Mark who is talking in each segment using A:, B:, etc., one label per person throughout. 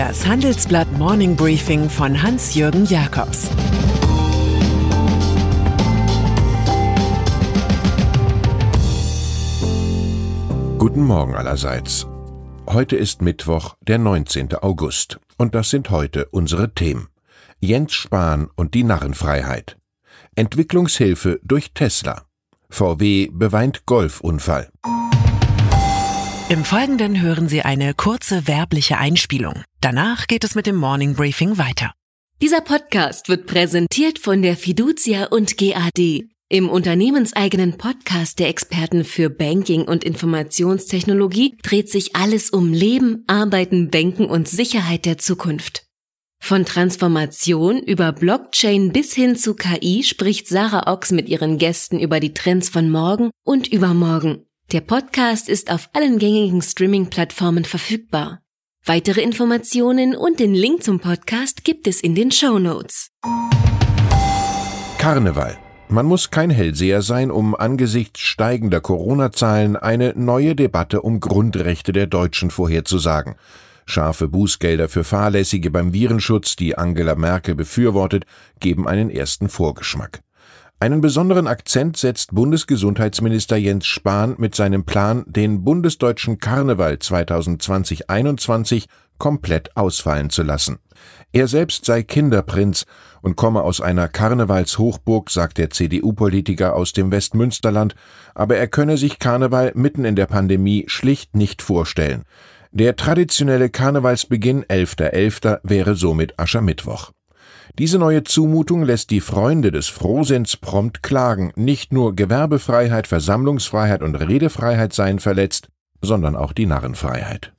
A: Das Handelsblatt Morning Briefing von Hans-Jürgen Jakobs
B: Guten Morgen allerseits. Heute ist Mittwoch, der 19. August. Und das sind heute unsere Themen. Jens Spahn und die Narrenfreiheit. Entwicklungshilfe durch Tesla. VW beweint Golfunfall.
A: Im Folgenden hören Sie eine kurze werbliche Einspielung. Danach geht es mit dem Morning Briefing weiter.
C: Dieser Podcast wird präsentiert von der Fiducia und GAD, im unternehmenseigenen Podcast der Experten für Banking und Informationstechnologie dreht sich alles um Leben, Arbeiten, Banken und Sicherheit der Zukunft. Von Transformation über Blockchain bis hin zu KI spricht Sarah Ochs mit ihren Gästen über die Trends von morgen und übermorgen. Der Podcast ist auf allen gängigen Streaming-Plattformen verfügbar. Weitere Informationen und den Link zum Podcast gibt es in den Show Notes.
B: Karneval man muss kein Hellseher sein, um angesichts steigender Corona-Zahlen eine neue Debatte um Grundrechte der Deutschen vorherzusagen. Scharfe Bußgelder für Fahrlässige beim Virenschutz, die Angela Merkel befürwortet, geben einen ersten Vorgeschmack. Einen besonderen Akzent setzt Bundesgesundheitsminister Jens Spahn mit seinem Plan, den bundesdeutschen Karneval 2020-21 komplett ausfallen zu lassen. Er selbst sei Kinderprinz und komme aus einer Karnevalshochburg, sagt der CDU-Politiker aus dem Westmünsterland, aber er könne sich Karneval mitten in der Pandemie schlicht nicht vorstellen. Der traditionelle Karnevalsbeginn 11.11. .11. wäre somit Aschermittwoch. Diese neue Zumutung lässt die Freunde des Frohsinns prompt klagen, nicht nur Gewerbefreiheit, Versammlungsfreiheit und Redefreiheit seien verletzt, sondern auch die Narrenfreiheit.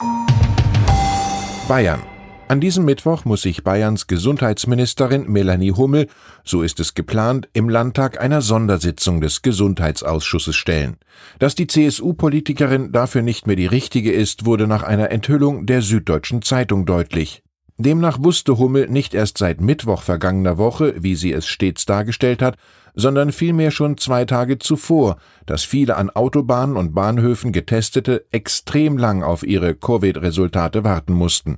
B: Bayern an diesem Mittwoch muss sich Bayerns Gesundheitsministerin Melanie Hummel, so ist es geplant, im Landtag einer Sondersitzung des Gesundheitsausschusses stellen. Dass die CSU-Politikerin dafür nicht mehr die richtige ist, wurde nach einer Enthüllung der Süddeutschen Zeitung deutlich. Demnach wusste Hummel nicht erst seit Mittwoch vergangener Woche, wie sie es stets dargestellt hat, sondern vielmehr schon zwei Tage zuvor, dass viele an Autobahnen und Bahnhöfen Getestete extrem lang auf ihre Covid-Resultate warten mussten.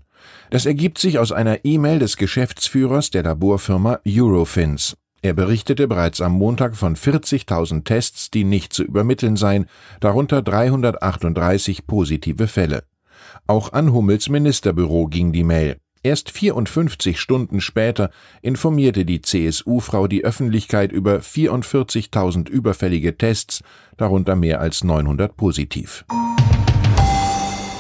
B: Das ergibt sich aus einer E-Mail des Geschäftsführers der Laborfirma Eurofins. Er berichtete bereits am Montag von 40.000 Tests, die nicht zu übermitteln seien, darunter 338 positive Fälle. Auch an Hummels Ministerbüro ging die Mail. Erst 54 Stunden später informierte die CSU-Frau die Öffentlichkeit über 44.000 überfällige Tests, darunter mehr als 900 positiv.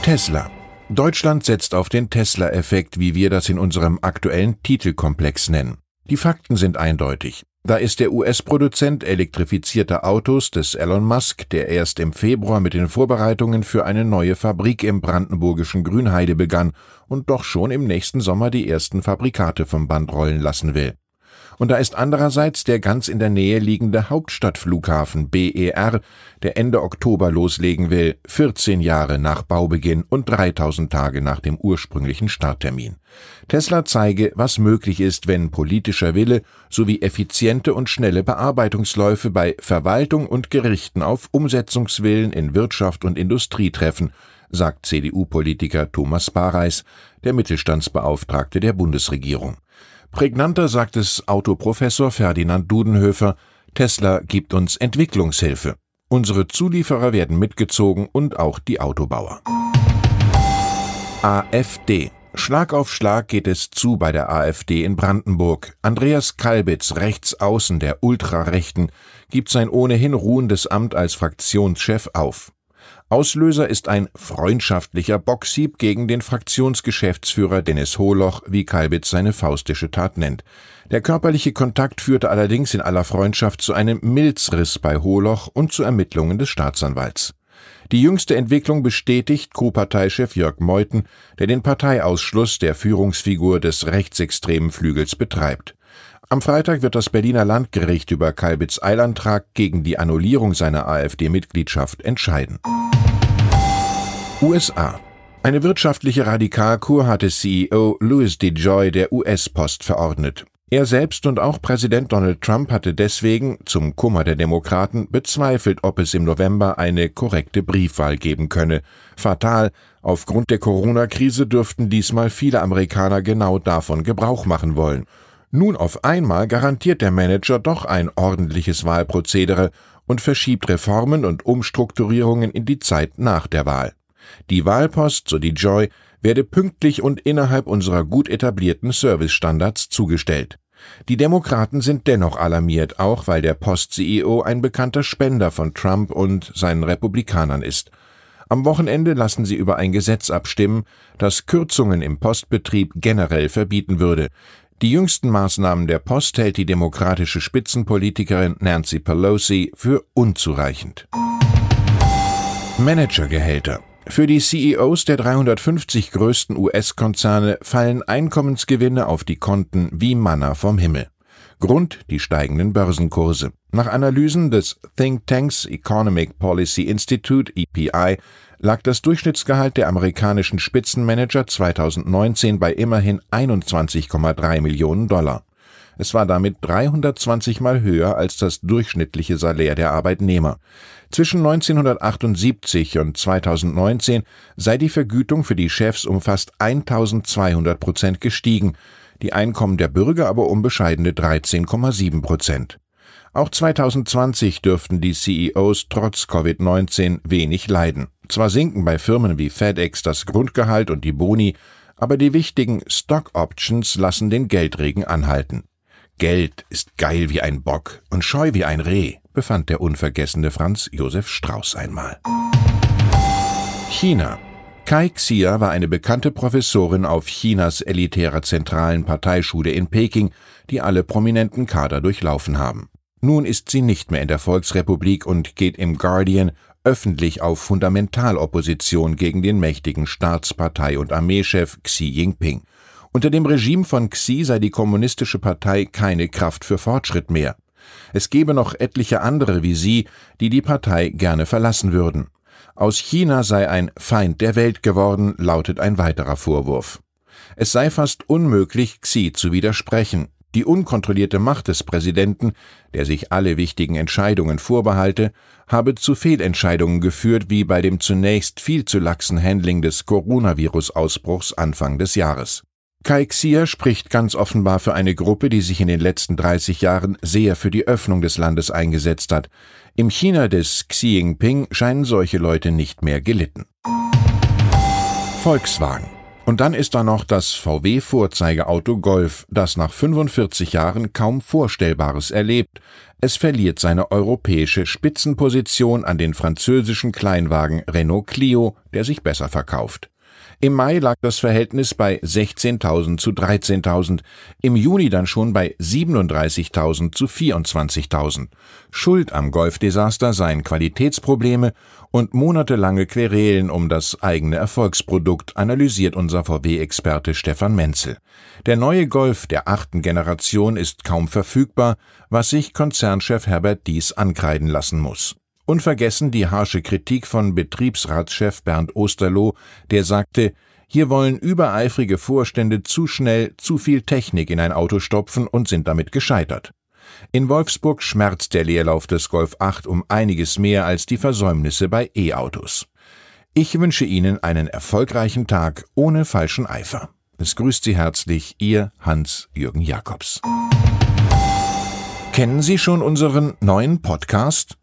B: Tesla Deutschland setzt auf den Tesla-Effekt, wie wir das in unserem aktuellen Titelkomplex nennen. Die Fakten sind eindeutig. Da ist der US-Produzent elektrifizierter Autos des Elon Musk, der erst im Februar mit den Vorbereitungen für eine neue Fabrik im brandenburgischen Grünheide begann und doch schon im nächsten Sommer die ersten Fabrikate vom Band rollen lassen will. Und da ist andererseits der ganz in der Nähe liegende Hauptstadtflughafen BER, der Ende Oktober loslegen will, 14 Jahre nach Baubeginn und 3000 Tage nach dem ursprünglichen Starttermin. Tesla zeige, was möglich ist, wenn politischer Wille sowie effiziente und schnelle Bearbeitungsläufe bei Verwaltung und Gerichten auf Umsetzungswillen in Wirtschaft und Industrie treffen, sagt CDU-Politiker Thomas Bareis, der Mittelstandsbeauftragte der Bundesregierung. Prägnanter sagt es Autoprofessor Ferdinand Dudenhöfer, Tesla gibt uns Entwicklungshilfe. Unsere Zulieferer werden mitgezogen und auch die Autobauer. AfD Schlag auf Schlag geht es zu bei der AfD in Brandenburg. Andreas Kalbitz, rechts außen der Ultrarechten, gibt sein ohnehin ruhendes Amt als Fraktionschef auf. Auslöser ist ein freundschaftlicher Boxhieb gegen den Fraktionsgeschäftsführer Dennis Holoch, wie Kalbitz seine faustische Tat nennt. Der körperliche Kontakt führte allerdings in aller Freundschaft zu einem Milzriss bei Holoch und zu Ermittlungen des Staatsanwalts. Die jüngste Entwicklung bestätigt Co-Parteichef Jörg Meuthen, der den Parteiausschluss der Führungsfigur des rechtsextremen Flügels betreibt. Am Freitag wird das Berliner Landgericht über Kalbitz Eilantrag gegen die Annullierung seiner AfD-Mitgliedschaft entscheiden. USA. Eine wirtschaftliche Radikalkur hatte CEO Louis DeJoy der US-Post verordnet. Er selbst und auch Präsident Donald Trump hatte deswegen, zum Kummer der Demokraten, bezweifelt, ob es im November eine korrekte Briefwahl geben könne. Fatal, aufgrund der Corona-Krise dürften diesmal viele Amerikaner genau davon Gebrauch machen wollen. Nun auf einmal garantiert der Manager doch ein ordentliches Wahlprozedere und verschiebt Reformen und Umstrukturierungen in die Zeit nach der Wahl. Die Wahlpost, so die Joy, werde pünktlich und innerhalb unserer gut etablierten Servicestandards zugestellt. Die Demokraten sind dennoch alarmiert, auch weil der Post-CEO ein bekannter Spender von Trump und seinen Republikanern ist. Am Wochenende lassen sie über ein Gesetz abstimmen, das Kürzungen im Postbetrieb generell verbieten würde. Die jüngsten Maßnahmen der Post hält die demokratische Spitzenpolitikerin Nancy Pelosi für unzureichend. Managergehälter für die CEOs der 350 größten US-Konzerne fallen Einkommensgewinne auf die Konten wie Manna vom Himmel. Grund die steigenden Börsenkurse. Nach Analysen des Think Tanks Economic Policy Institute EPI lag das Durchschnittsgehalt der amerikanischen Spitzenmanager 2019 bei immerhin 21,3 Millionen Dollar. Es war damit 320 Mal höher als das durchschnittliche Salär der Arbeitnehmer. Zwischen 1978 und 2019 sei die Vergütung für die Chefs um fast 1200 Prozent gestiegen, die Einkommen der Bürger aber um bescheidene 13,7 Prozent. Auch 2020 dürften die CEOs trotz Covid-19 wenig leiden. Zwar sinken bei Firmen wie FedEx das Grundgehalt und die Boni, aber die wichtigen Stock Options lassen den Geldregen anhalten. Geld ist geil wie ein Bock und scheu wie ein Reh, befand der unvergessene Franz Josef Strauß einmal. China. Kai Xia war eine bekannte Professorin auf Chinas elitärer zentralen Parteischule in Peking, die alle prominenten Kader durchlaufen haben. Nun ist sie nicht mehr in der Volksrepublik und geht im Guardian öffentlich auf Fundamentalopposition gegen den mächtigen Staatspartei- und Armeechef Xi Jinping. Unter dem Regime von Xi sei die kommunistische Partei keine Kraft für Fortschritt mehr. Es gebe noch etliche andere wie sie, die die Partei gerne verlassen würden. Aus China sei ein Feind der Welt geworden, lautet ein weiterer Vorwurf. Es sei fast unmöglich, Xi zu widersprechen. Die unkontrollierte Macht des Präsidenten, der sich alle wichtigen Entscheidungen vorbehalte, habe zu Fehlentscheidungen geführt, wie bei dem zunächst viel zu laxen Handling des Coronavirus-Ausbruchs Anfang des Jahres. Kai Xia spricht ganz offenbar für eine Gruppe, die sich in den letzten 30 Jahren sehr für die Öffnung des Landes eingesetzt hat. Im China des Xi Jinping scheinen solche Leute nicht mehr gelitten. Volkswagen und dann ist da noch das VW-Vorzeigeauto Golf, das nach 45 Jahren kaum Vorstellbares erlebt. Es verliert seine europäische Spitzenposition an den französischen Kleinwagen Renault Clio, der sich besser verkauft. Im Mai lag das Verhältnis bei 16.000 zu 13.000, im Juni dann schon bei 37.000 zu 24.000. Schuld am Golfdesaster seien Qualitätsprobleme und monatelange Querelen um das eigene Erfolgsprodukt, analysiert unser VW-Experte Stefan Menzel. Der neue Golf der achten Generation ist kaum verfügbar, was sich Konzernchef Herbert Dies ankreiden lassen muss. Unvergessen die harsche Kritik von Betriebsratschef Bernd Osterloh, der sagte, hier wollen übereifrige Vorstände zu schnell zu viel Technik in ein Auto stopfen und sind damit gescheitert. In Wolfsburg schmerzt der Leerlauf des Golf 8 um einiges mehr als die Versäumnisse bei E-Autos. Ich wünsche Ihnen einen erfolgreichen Tag ohne falschen Eifer. Es grüßt Sie herzlich Ihr Hans-Jürgen Jakobs. Kennen Sie schon unseren neuen Podcast?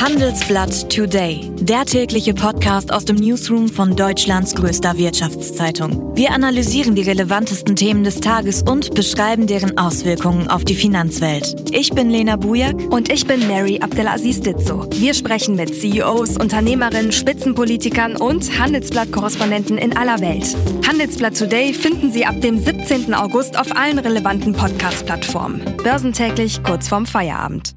D: Handelsblatt Today, der tägliche Podcast aus dem Newsroom von Deutschlands größter Wirtschaftszeitung. Wir analysieren die relevantesten Themen des Tages und beschreiben deren Auswirkungen auf die Finanzwelt. Ich bin Lena Bujak
E: und ich bin Mary Abdelaziz Ditzo. Wir sprechen mit CEOs, Unternehmerinnen, Spitzenpolitikern und Handelsblatt-Korrespondenten in aller Welt. Handelsblatt Today finden Sie ab dem 17. August auf allen relevanten Podcast-Plattformen. Börsentäglich kurz vorm Feierabend.